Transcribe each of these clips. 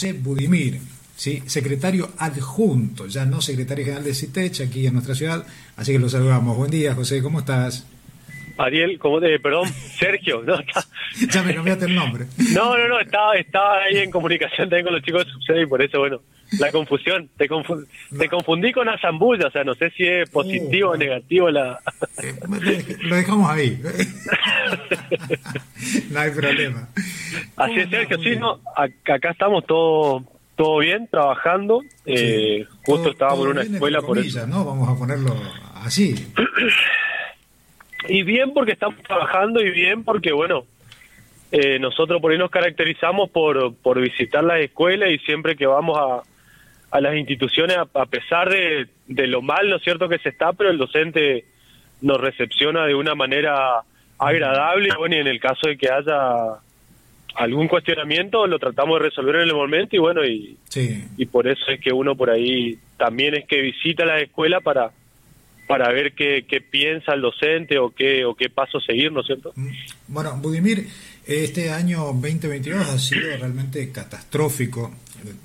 Budimir, ¿sí? secretario adjunto, ya no secretario general de CITECH aquí en nuestra ciudad, así que lo saludamos. Buen día, José, ¿cómo estás? Ariel, ¿cómo te, perdón, Sergio, ¿no? ya me cambiaste el nombre. No, no, no, estaba, estaba ahí en comunicación también con los chicos de Subsede y por eso, bueno, la confusión. Te, te confundí con Azambulla, o sea, no sé si es positivo o negativo la... Eh, lo dejamos ahí. no hay problema. Así es, Sergio, sí, no, acá estamos todos todo bien, trabajando. Eh, justo estábamos en una escuela por eso. ¿no? Vamos a ponerlo así. Y bien porque estamos trabajando y bien porque, bueno, eh, nosotros por ahí nos caracterizamos por, por visitar las escuelas y siempre que vamos a, a las instituciones, a, pesar de, de, lo mal, ¿no es cierto?, que se está, pero el docente nos recepciona de una manera agradable. Bueno, y en el caso de que haya algún cuestionamiento, lo tratamos de resolver en el momento y bueno, y, y por eso es que uno por ahí también es que visita la escuela para para ver qué, qué, piensa el docente o qué, o qué paso seguir, ¿no es cierto? Mm. Bueno, Budimir, este año 2022 ha sido realmente catastrófico,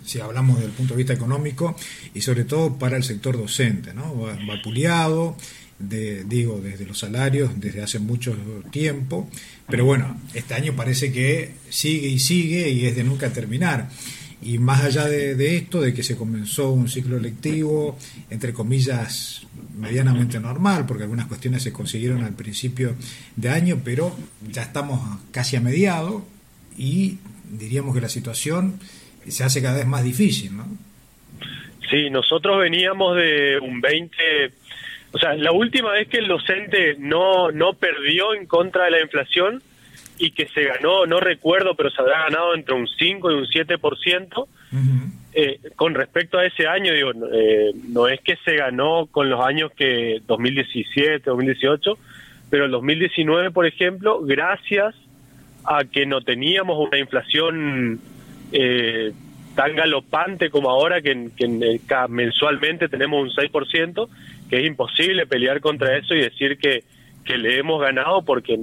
si hablamos desde el punto de vista económico, y sobre todo para el sector docente, ¿no? Vapuleado, de, digo, desde los salarios desde hace mucho tiempo, pero bueno, este año parece que sigue y sigue y es de nunca terminar. Y más allá de, esto, de que se comenzó un ciclo lectivo, entre comillas, medianamente normal, porque algunas cuestiones se consiguieron al principio de año, pero ya estamos casi a mediado y diríamos que la situación se hace cada vez más difícil, ¿no? Sí, nosotros veníamos de un 20, o sea, la última vez que el docente no, no perdió en contra de la inflación, y que se ganó, no recuerdo, pero se habrá ganado entre un 5 y un 7%. eh, con respecto a ese año, digo, eh, no es que se ganó con los años que 2017, 2018, pero el 2019, por ejemplo, gracias a que no teníamos una inflación eh, tan galopante como ahora, que, que, mensualmente tenemos un 6%, que es imposible pelear contra eso y decir que, que le hemos ganado porque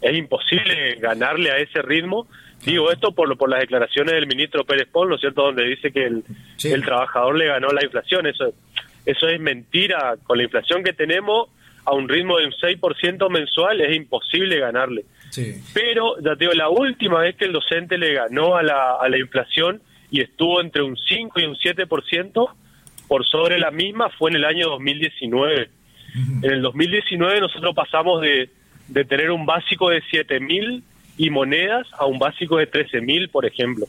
es imposible ganarle a ese ritmo. Digo esto por, por las declaraciones del ministro Pérez Pol, ¿no es cierto?, donde dice que el, el trabajador le ganó la inflación. Eso, eso es mentira. Con la inflación que tenemos, a un ritmo de un 6% mensual, es imposible ganarle. Pero, ya te digo, la última vez que el docente le ganó a la, a la inflación y estuvo entre un 5 y un 7% por sobre la misma fue en el año 2019. En el 2019 nosotros pasamos de de tener un básico de 7.000 y monedas a un básico de 13.000, por ejemplo.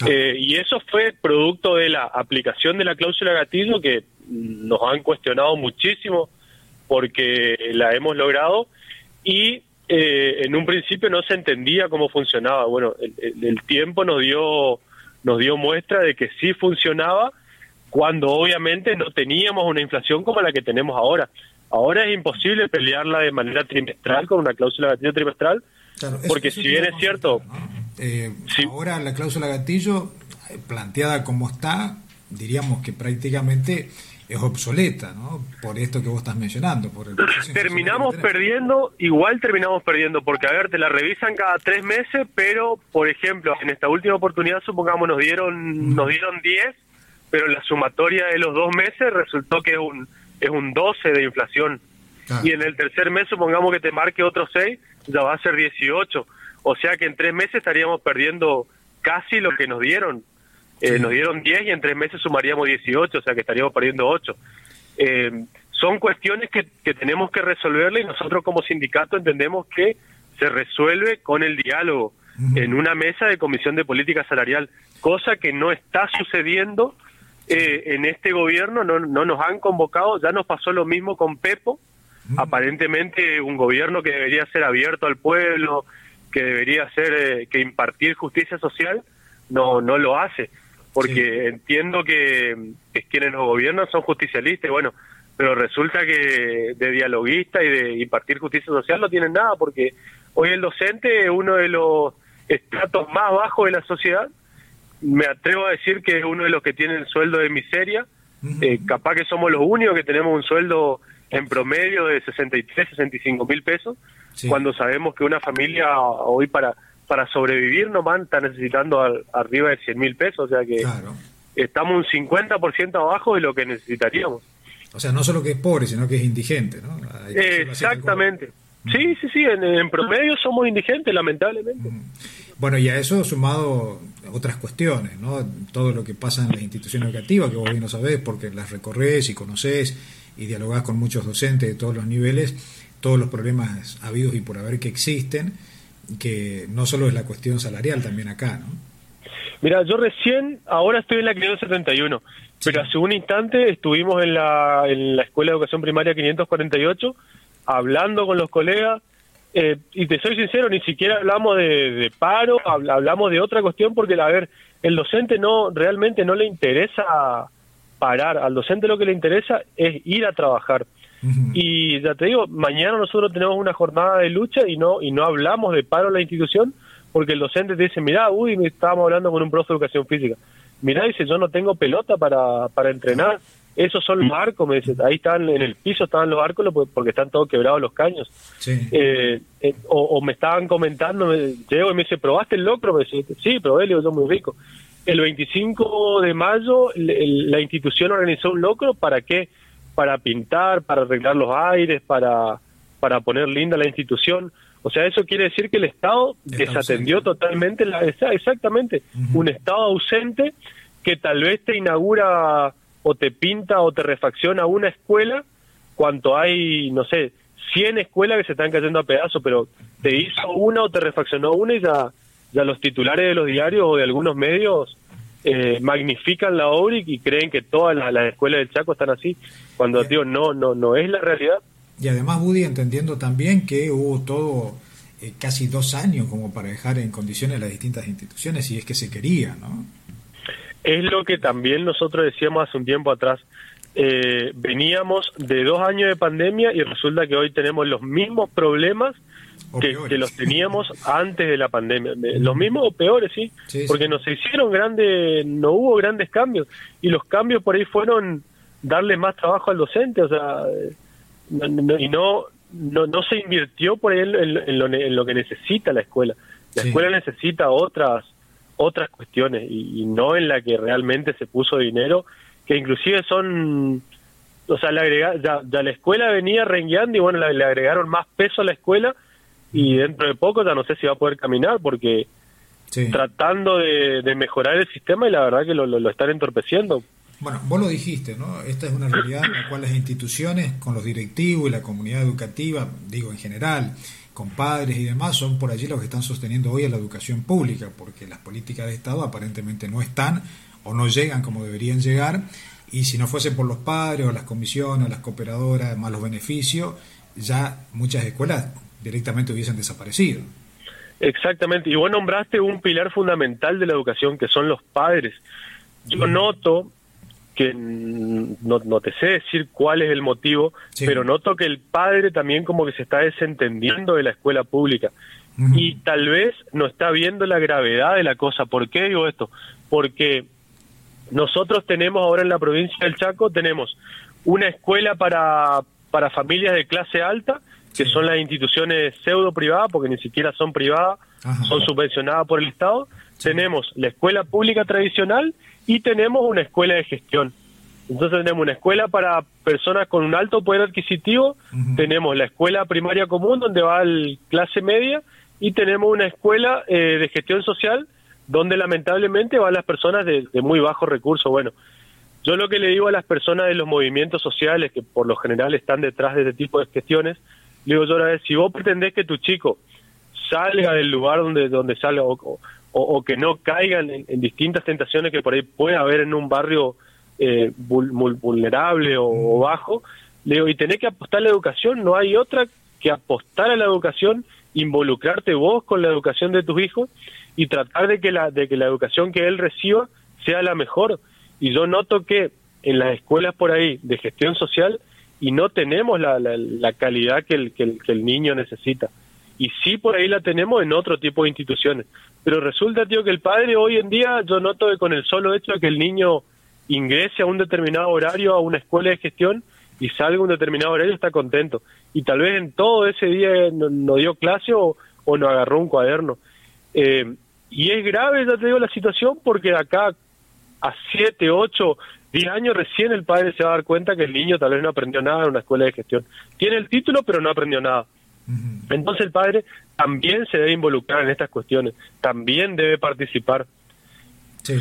Ah. Eh, y eso fue producto de la aplicación de la cláusula gatillo que nos han cuestionado muchísimo porque la hemos logrado y eh, en un principio no se entendía cómo funcionaba. Bueno, el, el, tiempo nos dio nos dio muestra de que sí funcionaba cuando obviamente no teníamos una inflación como la que tenemos ahora. Ahora es imposible pelearla de manera trimestral con una cláusula gatillo trimestral, porque si bien es cierto... Eh, ahora la cláusula gatillo, eh, planteada como está, diríamos que prácticamente es obsoleta, ¿no? Por esto que vos estás mencionando. Por el terminamos perdiendo, igual terminamos perdiendo, porque a ver, te la revisan cada tres meses, pero, por ejemplo, en esta última oportunidad, supongamos, nos dieron, nos dieron 10, pero la sumatoria de los dos meses resultó que un es un 12 de inflación. Y en el tercer mes, supongamos que te marque otro 6, ya va a ser 18. O sea que en tres meses estaríamos perdiendo casi lo que nos dieron. Eh, nos dieron 10 y en tres meses sumaríamos 18, o sea que estaríamos perdiendo 8. Eh, son cuestiones que, que tenemos que resolverle y nosotros como sindicato entendemos que se resuelve con el diálogo en una mesa de comisión de política salarial, cosa que no está sucediendo eh, en este gobierno no, no nos han convocado, ya nos pasó lo mismo con Pepo, aparentemente un gobierno que debería ser abierto al pueblo, que debería ser, eh, que impartir justicia social, no, no lo hace, porque entiendo que, que, quienes nos gobiernan son justicialistas, bueno, pero resulta que de dialoguista y de impartir justicia social no tienen nada, porque hoy el docente es uno de los estratos más bajos de la sociedad, me atrevo a decir que es uno de los que tiene el sueldo de miseria. Eh, capaz que somos los únicos que tenemos un sueldo en promedio de 63, 65 mil pesos, cuando sabemos que una familia hoy para, para sobrevivir nomás está necesitando arriba de 100 mil pesos, o sea que estamos un 50% abajo de lo que necesitaríamos. O sea, no solo que es pobre, sino que es indigente, ¿no? Exactamente. Sí, sí, sí, en, promedio somos indigentes, lamentablemente. Bueno, y a eso sumado otras cuestiones, ¿no? Todo lo que pasa en las instituciones educativas, que vos bien lo sabés, porque las recorres y conocés y dialogás con muchos docentes de todos los niveles, todos los problemas habidos y por haber que existen, que no solo es la cuestión salarial también acá, ¿no? Mira, yo recién, ahora estoy en la 571, pero hace un instante estuvimos en la, en la Escuela de Educación Primaria 548 hablando con los colegas, eh, y te soy sincero, ni siquiera hablamos de, paro, hablamos de otra cuestión, porque, a ver, el docente no realmente no le interesa parar, al docente lo que le interesa es ir a trabajar. Y ya te digo, mañana nosotros tenemos una jornada de lucha y no y no hablamos de paro en la institución porque el docente te dice, mira, uy, me estábamos hablando con un profe de educación física. Mira, dice, yo no tengo pelota para, para entrenar esos son los arcos, me dice, ahí están en el piso, estaban los arcos porque están todos quebrados los caños. Eh, eh, o, me estaban comentando, me, llego y me dice, ¿probaste el locro? Me dice, sí, probé, le digo, yo muy rico. El 25 de mayo la institución organizó un locro, ¿para qué? Para pintar, para arreglar los aires, para, para poner linda la institución. O sea, eso quiere decir que el Estado desatendió totalmente, la, exactamente, un Estado ausente que tal vez te inaugura o te pinta o te refacciona una escuela cuanto hay, no sé, 100 escuelas que se están cayendo a pedazos, pero te hizo una o te refaccionó una y ya, ya los titulares de los diarios o de algunos medios eh, magnifican la obra y, creen que todas las, escuelas del Chaco están así, cuando, digo, no, no, no es la realidad. Y además, Woody, entendiendo también que hubo todo eh, casi dos años como para dejar en condiciones las distintas instituciones, si es que se quería, ¿no? Es lo que también nosotros decíamos hace un tiempo atrás. Eh, veníamos de dos años de pandemia y resulta que hoy tenemos los mismos problemas que, los teníamos antes de la pandemia. Los mismos o peores, ¿sí? Porque no se hicieron grandes, no hubo grandes cambios. Y los cambios por ahí fueron darle más trabajo al docente, o sea, y no, no, no se invirtió por ahí en, lo, en lo que necesita la escuela. La escuela necesita otras otras cuestiones y, no en la que realmente se puso dinero, que inclusive son, o sea, le agrega, ya, la escuela venía rengueando y bueno, le, agregaron más peso a la escuela y dentro de poco ya no sé si va a poder caminar porque tratando de, mejorar el sistema y la verdad que lo, lo, están entorpeciendo. Bueno, vos lo dijiste, ¿no? Esta es una realidad en la cual las instituciones, con los directivos y la comunidad educativa, digo en general, con padres y demás, son por allí los que están sosteniendo hoy a la educación pública, porque las políticas de Estado aparentemente no están o no llegan como deberían llegar, y si no fuese por los padres o las comisiones o las cooperadoras, más los beneficios, ya muchas escuelas directamente hubiesen desaparecido. Exactamente, y vos nombraste un pilar fundamental de la educación, que son los padres. Yo noto que no, no, te sé decir cuál es el motivo, pero noto que el padre también como que se está desentendiendo de la escuela pública y tal vez no está viendo la gravedad de la cosa. ¿Por qué digo esto? Porque nosotros tenemos ahora en la provincia del Chaco, tenemos una escuela para, para familias de clase alta, que son las instituciones pseudo privadas, porque ni siquiera son privadas, son subvencionadas por el Estado. Tenemos la escuela pública tradicional y tenemos una escuela de gestión. Entonces tenemos una escuela para personas con un alto poder adquisitivo, tenemos la escuela primaria común donde va el clase media y tenemos una escuela eh, de gestión social donde lamentablemente van las personas de, muy bajos recursos. Bueno, yo lo que le digo a las personas de los movimientos sociales que por lo general están detrás de este tipo de gestiones, le digo yo a ver, si vos pretendés que tu chico salga del lugar donde, donde salga o, o, que no caigan en, distintas tentaciones que por ahí puede haber en un barrio eh, vulnerable o, bajo. Le digo, y tenés que apostar a la educación, no hay otra que apostar a la educación, involucrarte vos con la educación de tus hijos y tratar de que la, de que la educación que él reciba sea la mejor. Y yo noto que en las escuelas por ahí de gestión social y no tenemos la, la, calidad que el, que el niño necesita y sí por ahí la tenemos en otro tipo de instituciones. Pero resulta, tío, que el padre hoy en día, yo noto que con el solo hecho de que el niño ingrese a un determinado horario a una escuela de gestión y salga a un determinado horario, está contento. Y tal vez en todo ese día no, dio clase o, no agarró un cuaderno. Eh, y es grave, ya te digo, la situación porque acá a 7, 8, 10 años recién el padre se va a dar cuenta que el niño tal vez no aprendió nada en una escuela de gestión. Tiene el título, pero no aprendió nada. Entonces el padre también se debe involucrar en estas cuestiones, también debe participar. Sí.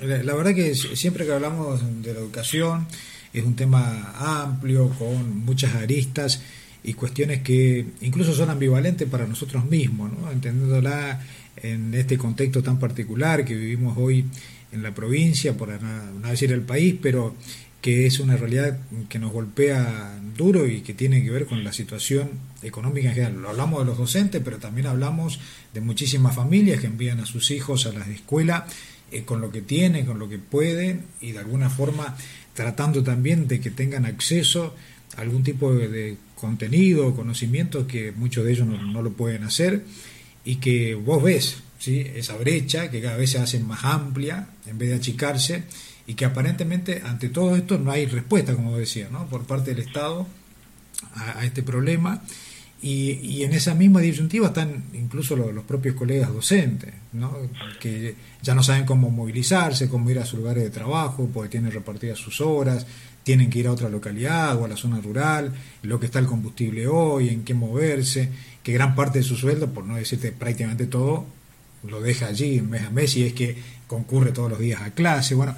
Eh, la verdad que siempre que hablamos de la educación es un tema amplio, con muchas aristas y cuestiones que incluso son ambivalentes para nosotros mismos, ¿no? entendiéndola en este contexto tan particular que vivimos hoy en la provincia, por no decir el país, pero que es una realidad que nos golpea duro y que tiene que ver con la situación económica en general. Lo hablamos de los docentes, pero también hablamos de muchísimas familias que envían a sus hijos a las escuelas eh, con lo que tienen, con lo que pueden y de alguna forma tratando también de que tengan acceso a algún tipo de, contenido o conocimiento que muchos de ellos no, lo pueden hacer y que vos ves ¿sí? esa brecha que cada vez se hace más amplia en vez de achicarse y que aparentemente ante todo esto no hay respuesta, como decía, ¿no? por parte del Estado a, este problema. Y, y, en esa misma disyuntiva están incluso los, propios colegas docentes, ¿no? que ya no saben cómo movilizarse, cómo ir a sus lugares de trabajo, porque tienen repartidas sus horas, tienen que ir a otra localidad o a la zona rural, lo que está el combustible hoy, en qué moverse, que gran parte de su sueldo, por no decirte prácticamente todo, lo deja allí mes a mes y es que concurre todos los días a clase. Bueno,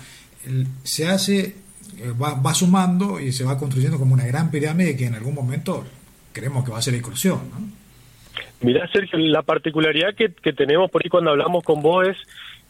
se hace, eh, va, sumando y se va construyendo como una gran pirámide que en algún momento creemos que va a ser excursión. ¿no? Mirá, Sergio, la particularidad que, tenemos por ahí cuando hablamos con vos es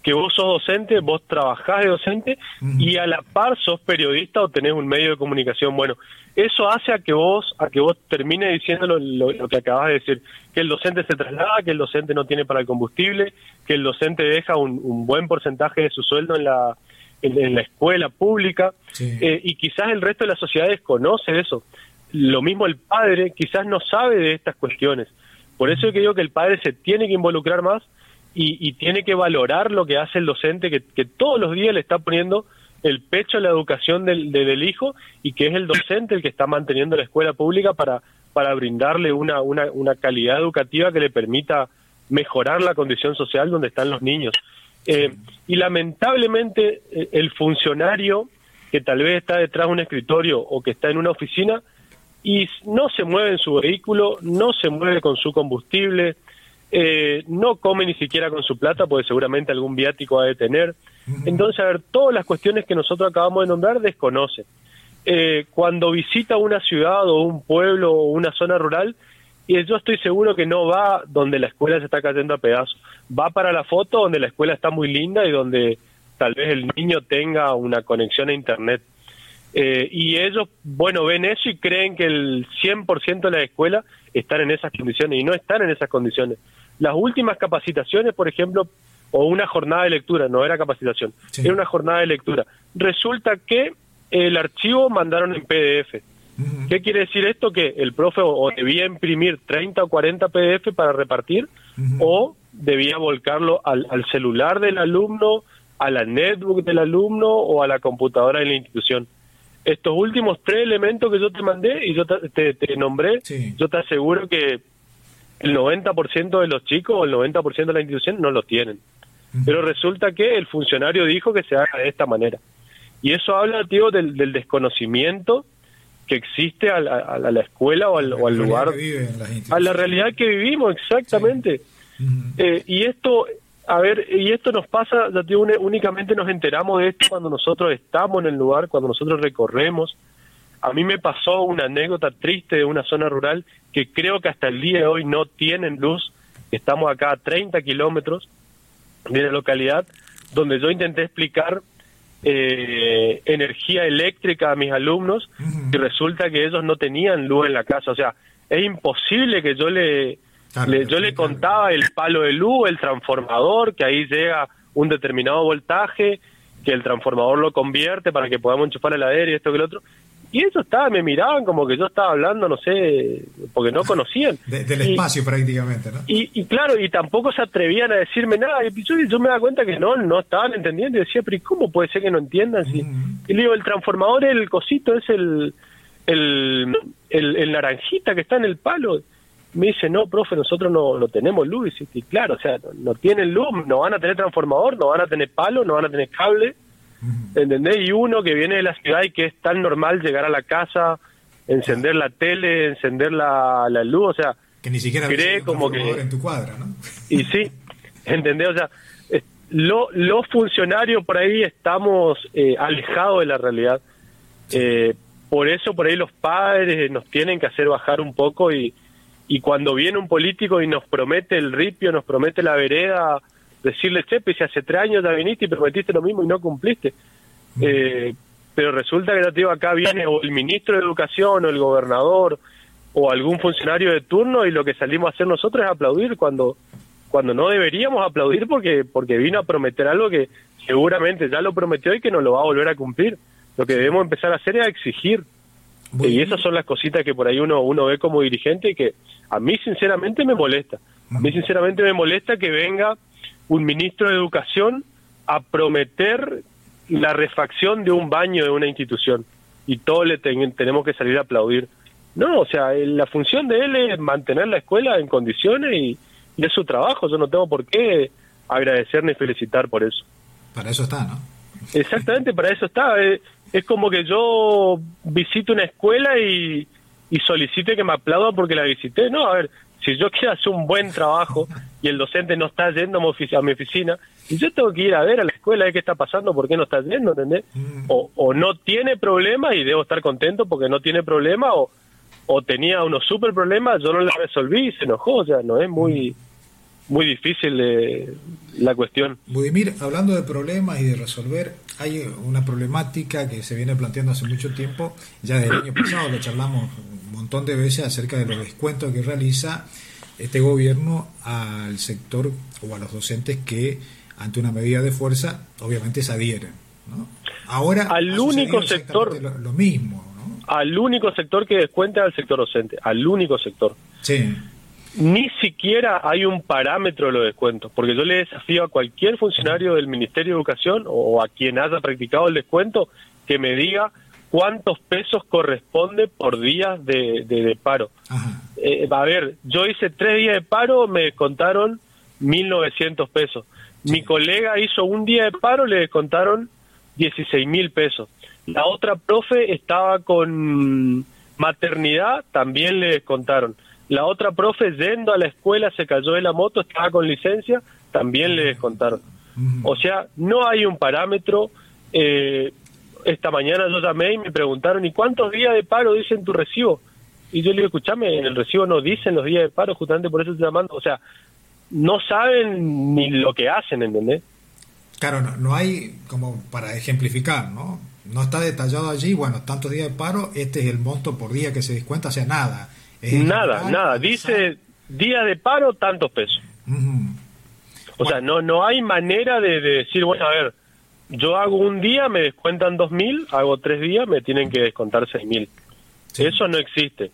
que vos sos docente, vos trabajás de docente y a la par sos periodista o tenés un medio de comunicación. Bueno, eso hace a que vos a que vos termines diciendo lo, que acabas de decir, que el docente se traslada, que el docente no tiene para el combustible, que el docente deja un buen porcentaje de su sueldo en la en, la escuela pública, eh, y quizás el resto de la sociedad desconoce eso. Lo mismo el padre quizás no sabe de estas cuestiones. Por eso yo que digo que el padre se tiene que involucrar más y, tiene que valorar lo que hace el docente, que, todos los días le está poniendo el pecho a la educación del, del, hijo y que es el docente el que está manteniendo la escuela pública para, para brindarle una, una, una calidad educativa que le permita mejorar la condición social donde están los niños. Eh, y lamentablemente eh, el funcionario que tal vez está detrás de un escritorio o que está en una oficina y no se mueve en su vehículo, no se mueve con su combustible, eh, no come ni siquiera con su plata, porque seguramente algún viático ha de tener. Entonces, a ver, todas las cuestiones que nosotros acabamos de nombrar desconoce. cuando visita una ciudad o un pueblo o una zona rural, y yo estoy seguro que no va donde la escuela se está cayendo a pedazos, va para la foto donde la escuela está muy linda y donde tal vez el niño tenga una conexión a internet. Eh, y ellos, bueno, ven eso y creen que el 100% de la escuela están en esas condiciones y no están en esas condiciones. Las últimas capacitaciones, por ejemplo, o una jornada de lectura, no era capacitación, era una jornada de lectura. Resulta que el archivo mandaron en PDF ¿Qué quiere decir esto? Que el profe o debía imprimir 30 o 40 PDF para repartir o debía volcarlo al, celular del alumno, a la netbook del alumno o a la computadora de la institución. Estos últimos tres elementos que yo te mandé y yo te, nombré, yo te aseguro que el 90% de los chicos o el 90% de la institución no los tienen. Pero resulta que el funcionario dijo que se haga de esta manera. Y eso habla, tío, del, del desconocimiento que existe a la, escuela o al, lugar, a la realidad que vivimos, exactamente. Eh, y esto, a ver, y esto nos pasa, únicamente nos enteramos de esto cuando nosotros estamos en el lugar, cuando nosotros recorremos. A mí me pasó una anécdota triste de una zona rural que creo que hasta el día de hoy no tienen luz. Estamos acá a 30 kilómetros de la localidad donde yo intenté explicar eh, energía eléctrica a mis alumnos y resulta que ellos no tenían luz en la casa. O sea, es imposible que yo le, yo le contaba el palo de luz, el transformador, que ahí llega un determinado voltaje, que el transformador lo convierte para que podamos enchufar el aire y esto que el otro. Y eso estaba, me miraban como que yo estaba hablando, no sé, porque no conocían. del espacio prácticamente, ¿no? Y, claro, y tampoco se atrevían a decirme nada. Y yo, yo me daba cuenta que no, no estaban entendiendo. Y decía, pero ¿y cómo puede ser que no entiendan? Si? Y le digo, el transformador, el cosito, es el, el, el, naranjita que está en el palo. Me dice, no, profe, nosotros no, no tenemos luz. Y claro, o sea, no, tienen luz, no van a tener transformador, no van a tener palo, no van a tener cable. ¿Entendés? Y uno que viene de la ciudad y que es tan normal llegar a la casa, encender la tele, encender la, la luz, o sea, que ni siquiera cree como que en tu cuadra, ¿no? Y sí, ¿entendés? O sea, lo, los funcionarios por ahí estamos eh, alejados de la realidad. Eh, por eso por ahí los padres nos tienen que hacer bajar un poco y, y cuando viene un político y nos promete el ripio, nos promete la vereda, decirle, chepe, si hace tres años ya viniste y prometiste lo mismo y no cumpliste. Eh, pero resulta que digo, acá viene o el ministro de Educación o el gobernador o algún funcionario de turno y lo que salimos a hacer nosotros es aplaudir cuando cuando no deberíamos aplaudir porque porque vino a prometer algo que seguramente ya lo prometió y que no lo va a volver a cumplir. Lo que debemos empezar a hacer es exigir. y esas son las cositas que por ahí uno uno ve como dirigente y que a mí sinceramente me molesta. A mí sinceramente me molesta que venga un ministro de Educación a prometer la refacción de un baño de una institución y todos le tenemos que salir a aplaudir. No, o sea, la función de él es mantener la escuela en condiciones y, es su trabajo. Yo no tengo por qué agradecer ni felicitar por eso. Para eso está, ¿no? Exactamente, para eso está. Es, como que yo visito una escuela y, y solicite que me aplaudan porque la visité. No, a ver, si yo quiero hacer un buen trabajo y el docente no está yendo a mi oficina, y yo tengo que ir a ver a la escuela de qué está pasando, por qué no está yendo, ¿entendés? Mm. O, o no tiene problema y debo estar contento porque no tiene problema, o, o tenía unos super problemas, yo no le resolví y se enojó, o sea, no es muy muy difícil eh, la cuestión. Budimir, hablando de problemas y de resolver, hay una problemática que se viene planteando hace mucho tiempo, ya del año pasado lo charlamos un montón de veces acerca de los descuentos que realiza este gobierno al sector o a los docentes que ante una medida de fuerza obviamente se adhieren. ¿no? Ahora al único sector lo, mismo, al único sector que descuenta al sector docente, al único sector. Sí. Ni siquiera hay un parámetro de los descuentos, porque yo le desafío a cualquier funcionario del Ministerio de Educación o a quien haya practicado el descuento que me diga cuántos pesos corresponde por día de, de, paro. Eh, a ver, yo hice tres días de paro, me descontaron 1.900 pesos. Mi colega hizo un día de paro, le descontaron 16 mil pesos. La otra profe estaba con maternidad, también le descontaron. La otra profe yendo a la escuela se cayó de la moto, estaba con licencia, también le descontaron. O sea, no hay un parámetro. Eh, esta mañana yo llamé y me preguntaron, ¿y cuántos días de paro dicen tu recibo? Y yo le digo, escúchame, en el recibo no dicen los días de paro, justamente por eso estoy llamando. O sea, no saben ni lo que hacen, ¿entendés? Claro, no, no hay como para ejemplificar, ¿no? No está detallado allí, bueno, tantos días de paro, este es el monto por día que se descuenta, o sea, nada. nada, nada. Dice día de paro, tantos pesos. O sea, no, no hay manera de, decir, bueno, a ver, yo hago un día, me descuentan dos mil, hago tres días, me tienen que descontar seis mil. Eso no existe.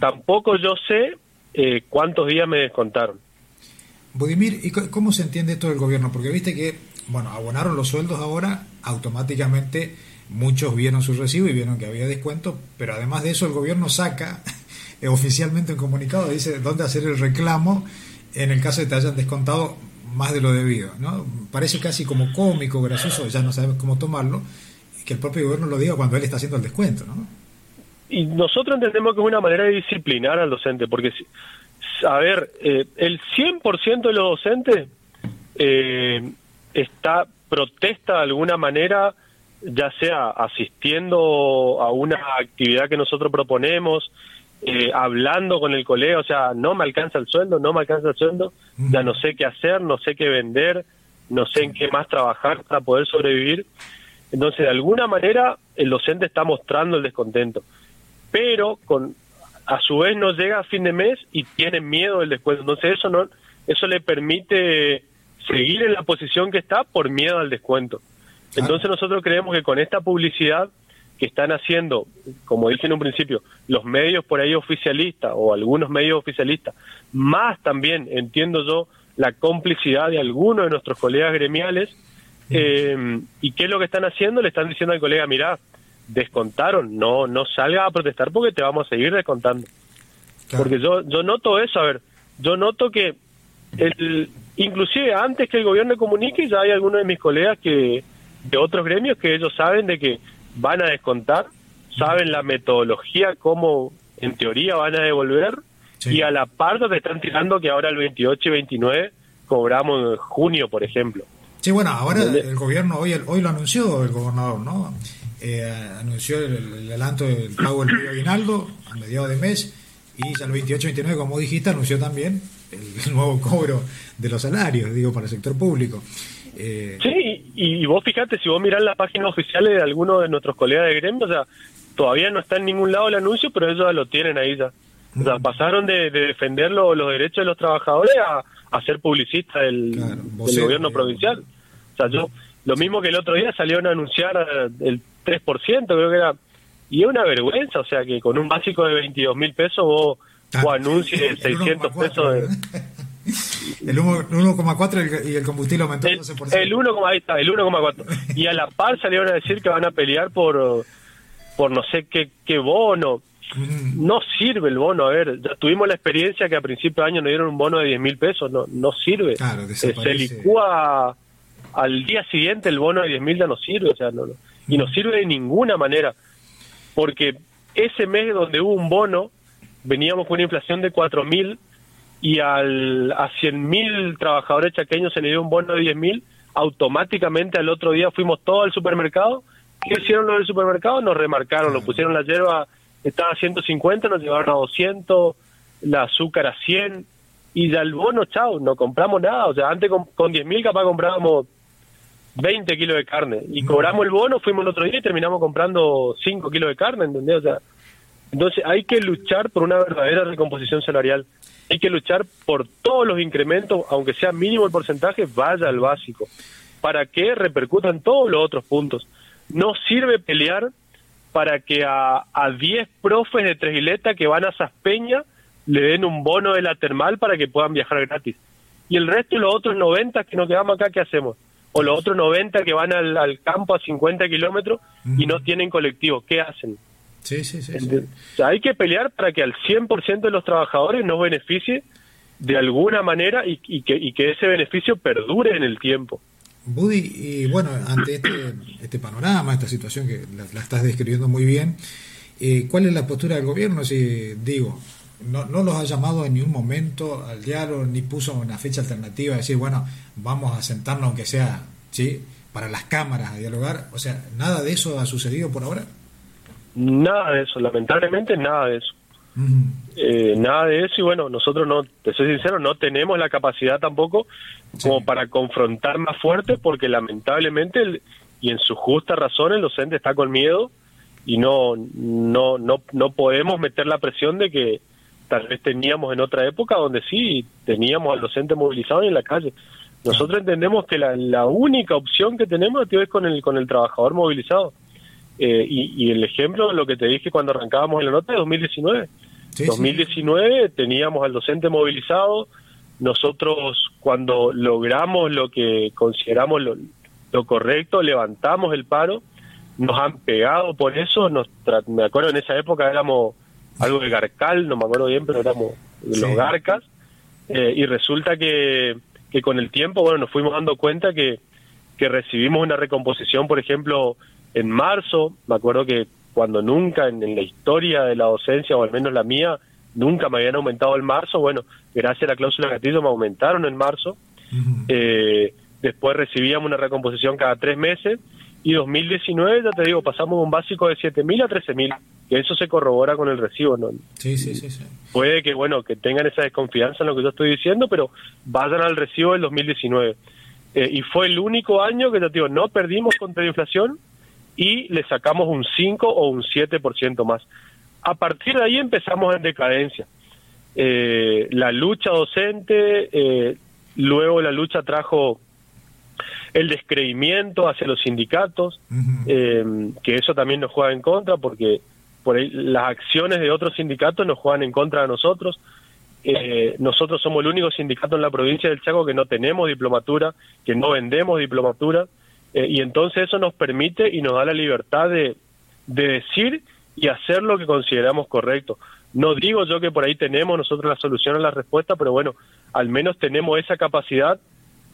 Tampoco yo sé eh, cuántos días me descontaron. Budimir, ¿y cómo se entiende esto del gobierno? Porque viste que, bueno, abonaron los sueldos ahora, automáticamente muchos vieron su recibo y vieron que había descuento, pero además de eso el gobierno saca oficialmente un comunicado, dice dónde hacer el reclamo en el caso de que te hayan descontado más de lo debido. ¿no? Parece casi como cómico, gracioso, ya no sabemos cómo tomarlo, que el propio gobierno lo diga cuando él está haciendo el descuento. ¿no? Y nosotros entendemos que es una manera de disciplinar al docente, porque, a ver, eh, el 100% de los docentes eh, está protesta de alguna manera, ya sea asistiendo a una actividad que nosotros proponemos, eh, hablando con el colega, o sea, no me alcanza el sueldo, no me alcanza el sueldo, ya no sé qué hacer, no sé qué vender, no sé en qué más trabajar para poder sobrevivir. Entonces, de alguna manera, el docente está mostrando el descontento, pero con a su vez no llega a fin de mes y tiene miedo del descuento. Entonces, eso no eso le permite seguir en la posición que está por miedo al descuento. Entonces, nosotros creemos que con esta publicidad que están haciendo, como dije en un principio, los medios por ahí oficialistas o algunos medios oficialistas, más también, entiendo yo, la complicidad de algunos de nuestros colegas gremiales, eh, ¿y qué es lo que están haciendo? Le están diciendo al colega, mira, descontaron, no, no salga a protestar porque te vamos a seguir descontando. Porque yo, yo noto eso, a ver, yo noto que el, inclusive antes que el gobierno comunique, ya hay algunos de mis colegas que de otros gremios que ellos saben de que van a descontar, saben la metodología, cómo en teoría van a devolver, y a la par te están tirando que ahora el 28 y 29 cobramos en junio, por ejemplo. Sí, bueno, ahora el gobierno hoy hoy lo anunció el gobernador, ¿no? Eh, anunció el, adelanto del pago del aguinaldo a mediados de mes y ya el 28-29, como dijiste, anunció también el, nuevo cobro de los salarios, digo, para el sector público. Eh, sí, y, vos fíjate, si vos mirás las páginas oficiales de algunos de nuestros colegas de gremio, o sea, todavía no está en ningún lado el anuncio, pero ellos ya lo tienen ahí ya. O sea, pasaron de, defender los derechos de los trabajadores a, a ser publicistas del, gobierno provincial. O sea, yo, lo mismo que el otro día salieron a anunciar el 3%, creo que era, y es una vergüenza, o sea, que con un básico de 22 mil pesos vos, vos anuncies 600 pesos de... El 1,4 y el combustible aumentó el, 12%. El 1, ahí está, el 1,4. Y a la par salieron a decir que van a pelear por, por no sé qué, qué bono. No sirve el bono, a ver, ya tuvimos la experiencia que a principio de año nos dieron un bono de 10 mil pesos, no, no sirve. Eh, se licúa al día siguiente el bono de 10 mil ya no sirve, o sea, no, y no sirve de ninguna manera, porque ese mes donde hubo un bono, veníamos con una inflación de 4 mil y al, a 100 mil trabajadores chaqueños se le dio un bono de 10 mil, automáticamente al otro día fuimos todos al supermercado. ¿Qué hicieron los del supermercado? Nos remarcaron, nos pusieron la hierba estaba a 150, nos llevaron a 200, la azúcar a 100, y ya el bono, chao, no compramos nada. O sea, antes con, con 10 mil capaz comprábamos 20 kilos de carne, y cobramos el bono, fuimos el otro día y terminamos comprando 5 kilos de carne, ¿entendés? O sea, entonces hay que luchar por una verdadera recomposición salarial. Hay que luchar por todos los incrementos, aunque sea mínimo el porcentaje, vaya al básico, para que repercutan todos los otros puntos. No sirve pelear para que a, a 10 profes de Tresileta que van a Saspeña le den un bono de la termal para que puedan viajar gratis. Y el resto de los otros 90 que nos quedamos acá, ¿qué hacemos? O los otros 90 que van al, campo a 50 kilómetros y no tienen colectivo, ¿qué hacen? Sí, sí, sí. hay que pelear para que al 100% de los trabajadores nos beneficie de alguna manera y, que, y que ese beneficio perdure en el tiempo. Buddy, y bueno, ante este, este panorama, esta situación que la, estás describiendo muy bien, eh, ¿cuál es la postura del gobierno? Si digo, no, no los ha llamado en ningún momento al diálogo, ni puso una fecha alternativa, decir, bueno, vamos a sentarnos aunque sea, ¿sí? Para las cámaras a dialogar, o sea, ¿nada de eso ha sucedido por ahora? Nada de eso, lamentablemente nada de eso. Eh, nada de eso y bueno, nosotros no, te soy sincero, no tenemos la capacidad tampoco como para confrontar más fuerte porque lamentablemente y en su justa razón el docente está con miedo y no, no, no, no podemos meter la presión de que tal vez teníamos en otra época donde sí teníamos al docente movilizado en la calle. Nosotros entendemos que la, la única opción que tenemos es con el, con el trabajador movilizado. Eh, y, el ejemplo, lo que te dije cuando arrancábamos en la nota, de 2019. 2019 teníamos al docente movilizado, nosotros cuando logramos lo que consideramos lo, correcto, levantamos el paro, nos han pegado por eso, nos me acuerdo en esa época éramos algo de Garcal, no me acuerdo bien, pero éramos los Garcas, eh, y resulta que, que con el tiempo, bueno, nos fuimos dando cuenta que, que recibimos una recomposición, por ejemplo, en marzo, me acuerdo que cuando nunca en, la historia de la docencia, o al menos la mía, nunca me habían aumentado el marzo, bueno, gracias a la cláusula gatillo me aumentaron en marzo, eh, después recibíamos una recomposición cada tres meses, y 2019, ya te digo, pasamos de un básico de 7.000 a 13.000, que eso se corrobora con el recibo, ¿no? Sí, sí, sí, sí, Puede que, bueno, que tengan esa desconfianza en lo que yo estoy diciendo, pero vayan al recibo del 2019. Eh, y fue el único año que, te digo, no perdimos contra la inflación, y le sacamos un 5 o un 7% más. A partir de ahí empezamos en decadencia. Eh, la lucha docente, eh, luego la lucha trajo el descreimiento hacia los sindicatos, eh, que eso también nos juega en contra porque por las acciones de otros sindicatos nos juegan en contra de nosotros. nosotros somos el único sindicato en la provincia del Chaco que no tenemos diplomatura, que no vendemos diplomatura. Eh, y entonces eso nos permite y nos da la libertad de, de decir y hacer lo que consideramos correcto. No digo yo que por ahí tenemos nosotros la solución a la respuesta, pero bueno, al menos tenemos esa capacidad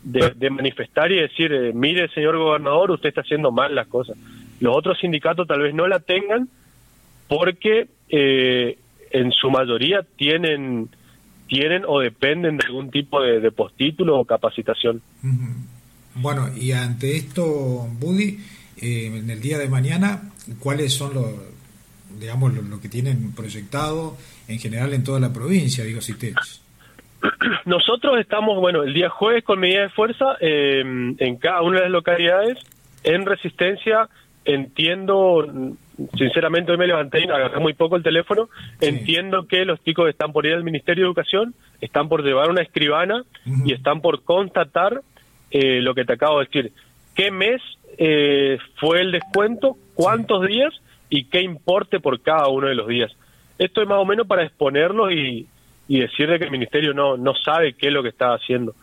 de, manifestar y decir, eh, mire, señor gobernador, usted está haciendo mal las cosas. Los otros sindicatos tal vez no la tengan porque eh, en su mayoría tienen tienen o dependen de algún tipo de, postítulo o capacitación. Bueno, y ante esto, Buddy, eh, en el día de mañana, ¿cuáles son los, digamos, lo, que tienen proyectado en general en toda la provincia, digo, CITES? Nosotros estamos, bueno, el día jueves con medida de fuerza eh, en cada una de las localidades en resistencia. Entiendo, sinceramente hoy me levanté y agarré muy poco el teléfono. Entiendo que los chicos están por ir al Ministerio de Educación, están por llevar una escribana y están por constatar eh, lo que te acabo de decir. ¿Qué mes eh, fue el descuento? ¿Cuántos días? Y qué importe por cada uno de los días. Esto es más o menos para exponerlos y, y decirle que el ministerio no, no sabe qué es lo que está haciendo.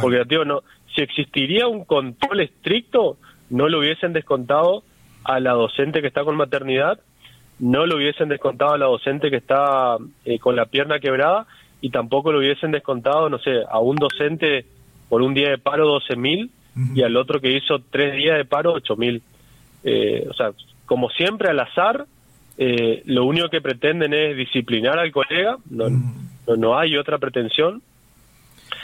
Porque, tío, no, si existiría un control estricto, no lo hubiesen descontado a la docente que está con maternidad, no lo hubiesen descontado a la docente que está eh, con la pierna quebrada y tampoco lo hubiesen descontado, no sé, a un docente por un día de paro 12 mil y al otro que hizo tres días de paro 8 mil. Eh, o sea, como siempre al azar, eh, lo único que pretenden es disciplinar al colega, no, no, hay otra pretensión.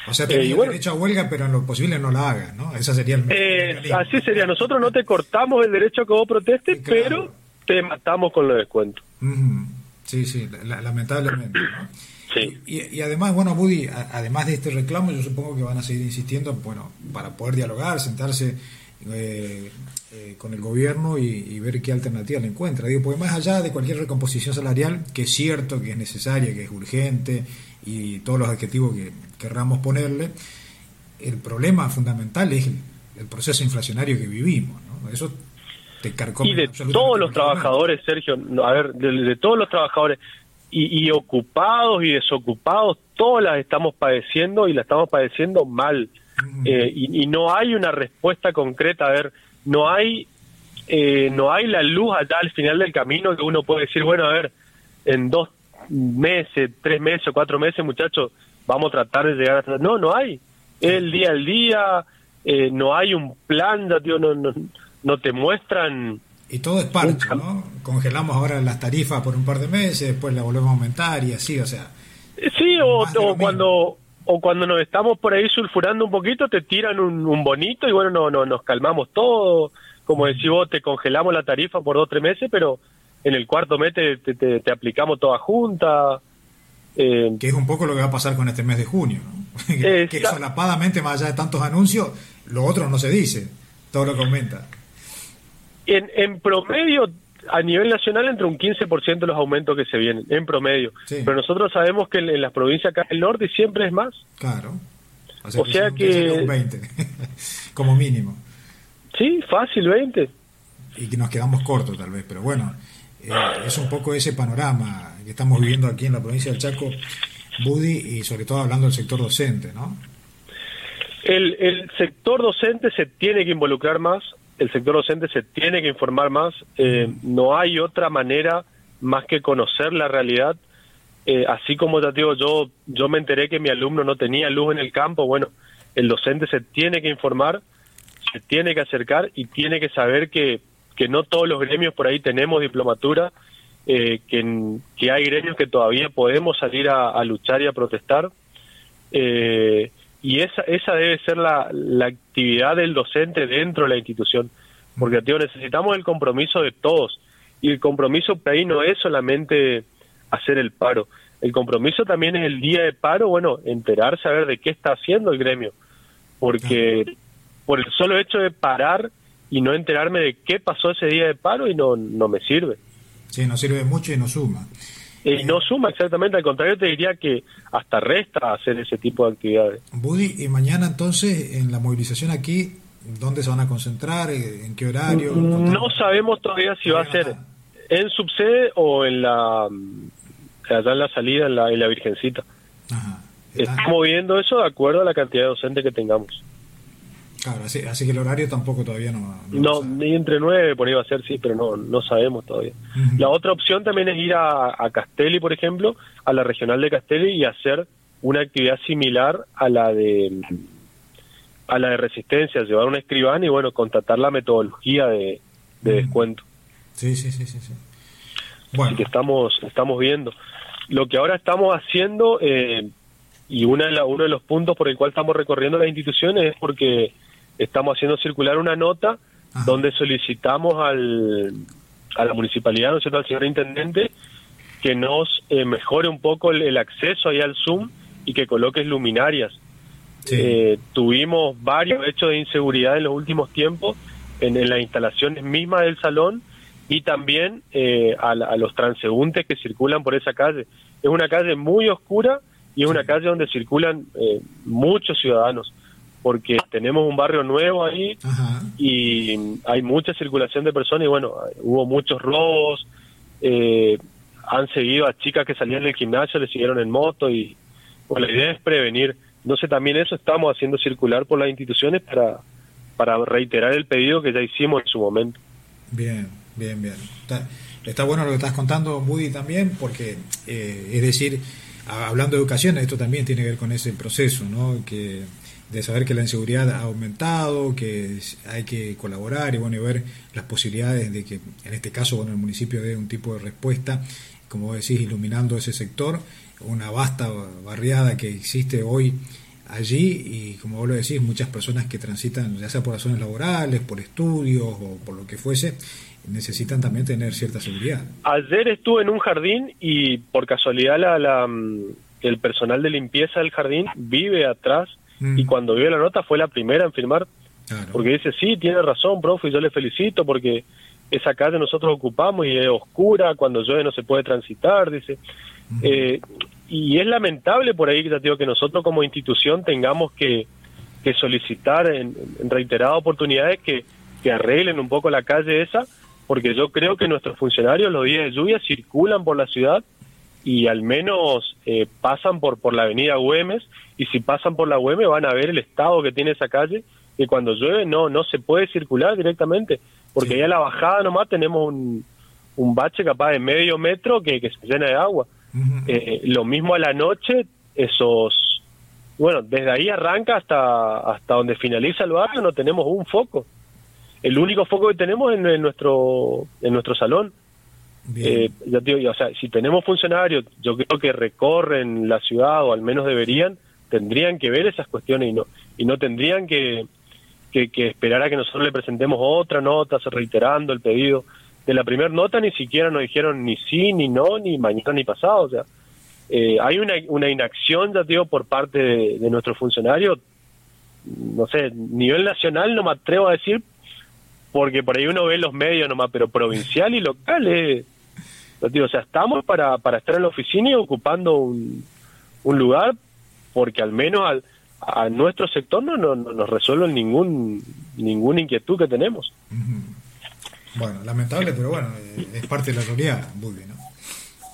O sea, tenés derecho a huelga, pero en lo posible no la haga, ¿no? Esa sería el... así sería, nosotros no te cortamos el derecho a que vos protestes, pero te matamos con los descuentos. Sí, sí, lamentablemente. Y, además, bueno, Buddy, además de este reclamo, yo supongo que van a seguir insistiendo, bueno, para poder dialogar, sentarse eh, eh, con el gobierno y, ver qué alternativa le encuentra. Digo, porque más allá de cualquier recomposición salarial, que es cierto, que es necesaria, que es urgente y todos los adjetivos que querramos ponerle, el problema fundamental es el, proceso inflacionario que vivimos. ¿no? Eso te carcome. Y de todos los trabajadores, Sergio, a ver, de todos los trabajadores y, ocupados y desocupados, todas las estamos padeciendo y la estamos padeciendo mal. Eh, y, no hay una respuesta concreta, a ver, no hay, eh, no hay la luz allá al final del camino que uno puede decir, bueno, a ver, en dos meses, tres meses, cuatro meses, muchachos, vamos a tratar de llegar a... No, no hay. El día al día, eh, no hay un plan, tío, no, no, no te muestran y todo es parche, ¿no? Congelamos ahora las tarifas por un par de meses, después la volvemos a aumentar y así, o sea. Sí, o, cuando o cuando nos estamos por ahí sulfurando un poquito, te tiran un, bonito y bueno, no, no, nos calmamos todo. Como decís vos, te congelamos la tarifa por dos o tres meses, pero en el cuarto mes te, te, aplicamos toda junta. Eh, que es un poco lo que va a pasar con este mes de junio, ¿no? que solapadamente, más allá de tantos anuncios, lo otro no se dice, todo lo que aumenta. En, en promedio, a nivel nacional, entre un 15% de los aumentos que se vienen, en promedio. Pero nosotros sabemos que en, las provincias acá del norte siempre es más. Claro. O sea, que... Un 20, como mínimo. Sí, fácil, 20. Y que nos quedamos cortos tal vez, pero bueno, eh, es un poco ese panorama que estamos viviendo aquí en la provincia del Chaco, Budi, y sobre todo hablando del sector docente, ¿no? El, el sector docente se tiene que involucrar más el sector docente se tiene que informar más, eh, no hay otra manera más que conocer la realidad. Eh, así como te digo, yo, yo me enteré que mi alumno no tenía luz en el campo, bueno, el docente se tiene que informar, se tiene que acercar y tiene que saber que, que no todos los gremios por ahí tenemos diplomatura, eh, que, que hay gremios que todavía podemos salir a, luchar y a protestar. Eh, y esa, esa debe ser la, la actividad del docente dentro de la institución, porque tío, necesitamos el compromiso de todos, y el compromiso ahí no es solamente hacer el paro, el compromiso también es el día de paro, bueno, enterarse a ver de qué está haciendo el gremio, porque por el solo hecho de parar y no enterarme de qué pasó ese día de paro y no, no me sirve. Sí, no sirve mucho y no suma. Y no suma exactamente, al contrario te diría que hasta resta hacer ese tipo de actividades. Buddy, y mañana entonces en la movilización aquí, ¿dónde se van a concentrar? ¿En qué horario? No sabemos todavía si va a ser en subsede o en la allá en la salida en la, en la Virgencita. Estamos viendo eso de acuerdo a la cantidad de docentes que tengamos. Claro, así, que el horario tampoco todavía no... No, ni entre nueve por ahí va a ser, sí, pero no, no sabemos todavía. La otra opción también es ir a, a, Castelli, por ejemplo, a la regional de Castelli y hacer una actividad similar a la de a la de resistencia, llevar un escribano y bueno, contratar la metodología de, descuento. Sí, sí, sí, sí. sí. Bueno. que estamos, estamos viendo. Lo que ahora estamos haciendo, eh, y una de uno de los puntos por el cual estamos recorriendo las instituciones es porque estamos haciendo circular una nota donde solicitamos al, a la municipalidad, ¿no es cierto?, al señor intendente, que nos eh, mejore un poco el, acceso ahí al Zoom y que coloque luminarias. Eh, tuvimos varios hechos de inseguridad en los últimos tiempos en, las instalaciones mismas del salón y también eh, a, los transeúntes que circulan por esa calle. Es una calle muy oscura y es una calle donde circulan muchos ciudadanos porque tenemos un barrio nuevo ahí y hay mucha circulación de personas y bueno, hubo muchos robos, eh, han seguido a chicas que salían del gimnasio, le siguieron en moto y bueno, la idea es prevenir. Entonces también eso estamos haciendo circular por las instituciones para, para reiterar el pedido que ya hicimos en su momento. Bien, bien, bien. Está, bueno lo que estás contando, Moody, también, porque eh, es decir, hablando de educación, esto también tiene que ver con ese proceso, ¿no? Que de saber que la inseguridad ha aumentado, que hay que colaborar y bueno, y ver las posibilidades de que en este caso bueno, el municipio dé un tipo de respuesta, como decís, iluminando ese sector, una vasta barriada que existe hoy allí y como vos lo decís, muchas personas que transitan, ya sea por razones laborales, por estudios o por lo que fuese, necesitan también tener cierta seguridad. Ayer estuve en un jardín y por casualidad la, mm, el personal de limpieza del jardín vive atrás Mm. Y cuando vio la nota fue la primera en firmar, porque dice, sí, tiene razón, profe, y yo le felicito porque esa calle nosotros ocupamos y es oscura, cuando llueve no se puede transitar, dice. Eh, y es lamentable por ahí, digo, que nosotros como institución tengamos que, que solicitar en, reiteradas oportunidades que, que arreglen un poco la calle esa, porque yo creo que nuestros funcionarios los días de lluvia circulan por la ciudad y al menos eh, pasan por, por la avenida Güemes y si pasan por la Güemes van a ver el estado que tiene esa calle que cuando llueve no no se puede circular directamente porque ya a la bajada nomás tenemos un, un bache capaz de medio metro que, que se llena de agua. Eh, lo mismo a la noche esos bueno desde ahí arranca hasta hasta donde finaliza el barrio no tenemos un foco. El único foco que tenemos es en nuestro en nuestro salón eh, yo digo, o sea, si tenemos funcionarios, yo creo que recorren la ciudad o al menos deberían, tendrían que ver esas cuestiones y no y no tendrían que, que, esperar a que nosotros le presentemos otra nota, reiterando el pedido. De la primera nota ni siquiera nos dijeron ni sí, ni no, ni mañana, ni pasado. O sea, eh, hay una, una inacción, ya digo, por parte de, de nuestros funcionarios, no sé, nivel nacional no me atrevo a decir, porque por ahí uno ve los medios nomás, pero provincial y local es, o sea, estamos para, para estar en la oficina y ocupando un, un lugar porque al menos al, a nuestro sector no, no, nos resuelven ningún ninguna inquietud que tenemos. Bueno, lamentable, pero bueno, eh, es parte de la realidad, ¿no?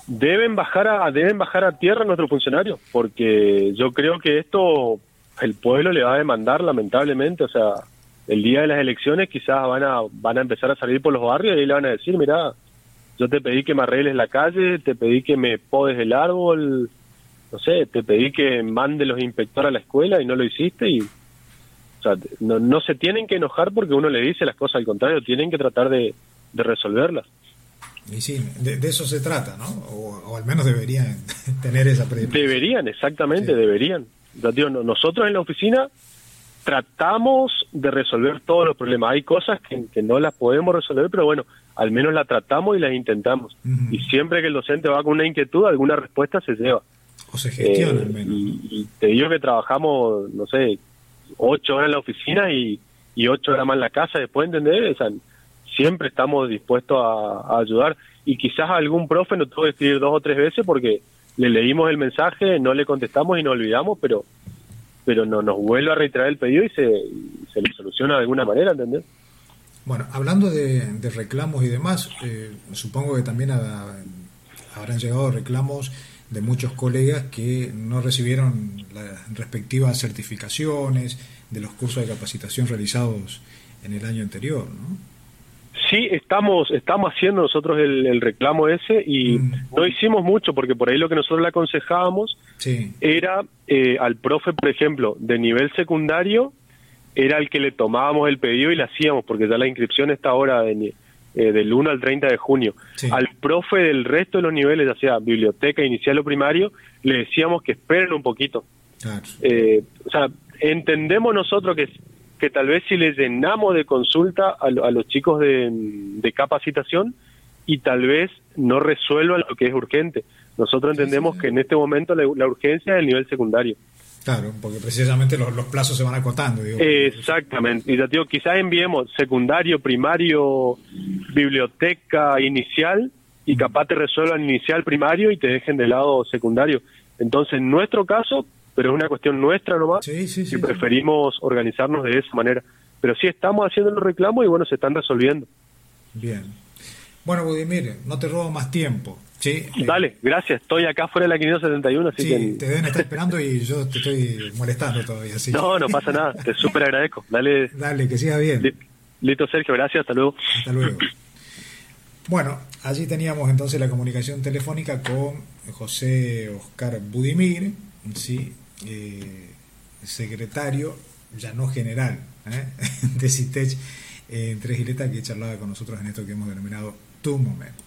Deben bajar a deben bajar a tierra nuestros funcionarios, porque yo creo que esto el pueblo le va a demandar lamentablemente, o sea, el día de las elecciones quizás van a van a empezar a salir por los barrios y le van a decir, mira, yo te pedí que me arregles la calle, te pedí que me podes el árbol, no sé, te pedí que mande los inspectores a la escuela y no lo hiciste y o sea, no, no se tienen que enojar porque uno le dice las cosas al contrario, tienen que tratar de, resolverlas. Y sí, de, eso se trata, ¿no? O, al menos deberían tener esa predisposición. Deberían, exactamente, deberían. nosotros en la oficina tratamos de resolver todos los problemas. Hay cosas que, que no las podemos resolver, pero bueno, al menos la tratamos y las intentamos. Y siempre que el docente va con una inquietud, alguna respuesta se lleva. O se gestiona al menos. Y, te digo que trabajamos, no sé, ocho horas en la oficina y, ocho horas más en la casa, después, ¿entendés? O sea, siempre estamos dispuestos a, ayudar. Y quizás algún profe nos tuvo que escribir dos o tres veces porque le leímos el mensaje, no le contestamos y nos olvidamos, pero pero no nos vuelve a reiterar el pedido y se, se le soluciona de alguna manera, ¿entendés? Bueno, hablando de, reclamos y demás, eh, supongo que también habrán llegado reclamos de muchos colegas que no recibieron las respectivas certificaciones de los cursos de capacitación realizados en el año anterior, ¿no? Sí, estamos, estamos haciendo nosotros el, reclamo ese y mm. no hicimos mucho porque por ahí lo que nosotros le aconsejábamos era eh, al profe, por ejemplo, de nivel secundario, era el que le tomábamos el pedido y le hacíamos porque ya la inscripción está ahora de, eh, del 1 al 30 de junio. Al profe del resto de los niveles, ya sea biblioteca, inicial o primario, le decíamos que esperen un poquito. Eh, o sea, entendemos nosotros que que tal vez si les llenamos de consulta a, los chicos de, capacitación y tal vez no resuelvan lo que es urgente. Nosotros entendemos que en este momento la, urgencia es el nivel secundario. Claro, porque precisamente los, plazos se van acotando. Exactamente. Y ya digo, quizás enviemos secundario, primario, biblioteca, inicial, y capaz te resuelvan inicial, primario y te dejen de lado secundario. Entonces, en nuestro caso, pero es una cuestión nuestra nomás y preferimos organizarnos de esa manera. Pero sí estamos haciendo los reclamos y bueno, se están resolviendo. Bien. Bueno, Budimir, no te robo más tiempo. Sí, Dale, gracias. Estoy acá fuera de la 571, así sí, te deben estar esperando y yo te estoy molestando todavía. No, no pasa nada. Te súper agradezco. Dale. Dale, que siga bien. Listo, Sergio. Gracias. Hasta luego. Hasta luego. Bueno, allí teníamos entonces la comunicación telefónica con José Oscar Budimir, ¿sí? Eh, secretario, ya no general, ¿eh? de CITECH eh, en Tres Giletas, que charlaba con nosotros en esto que hemos denominado Tu Momento.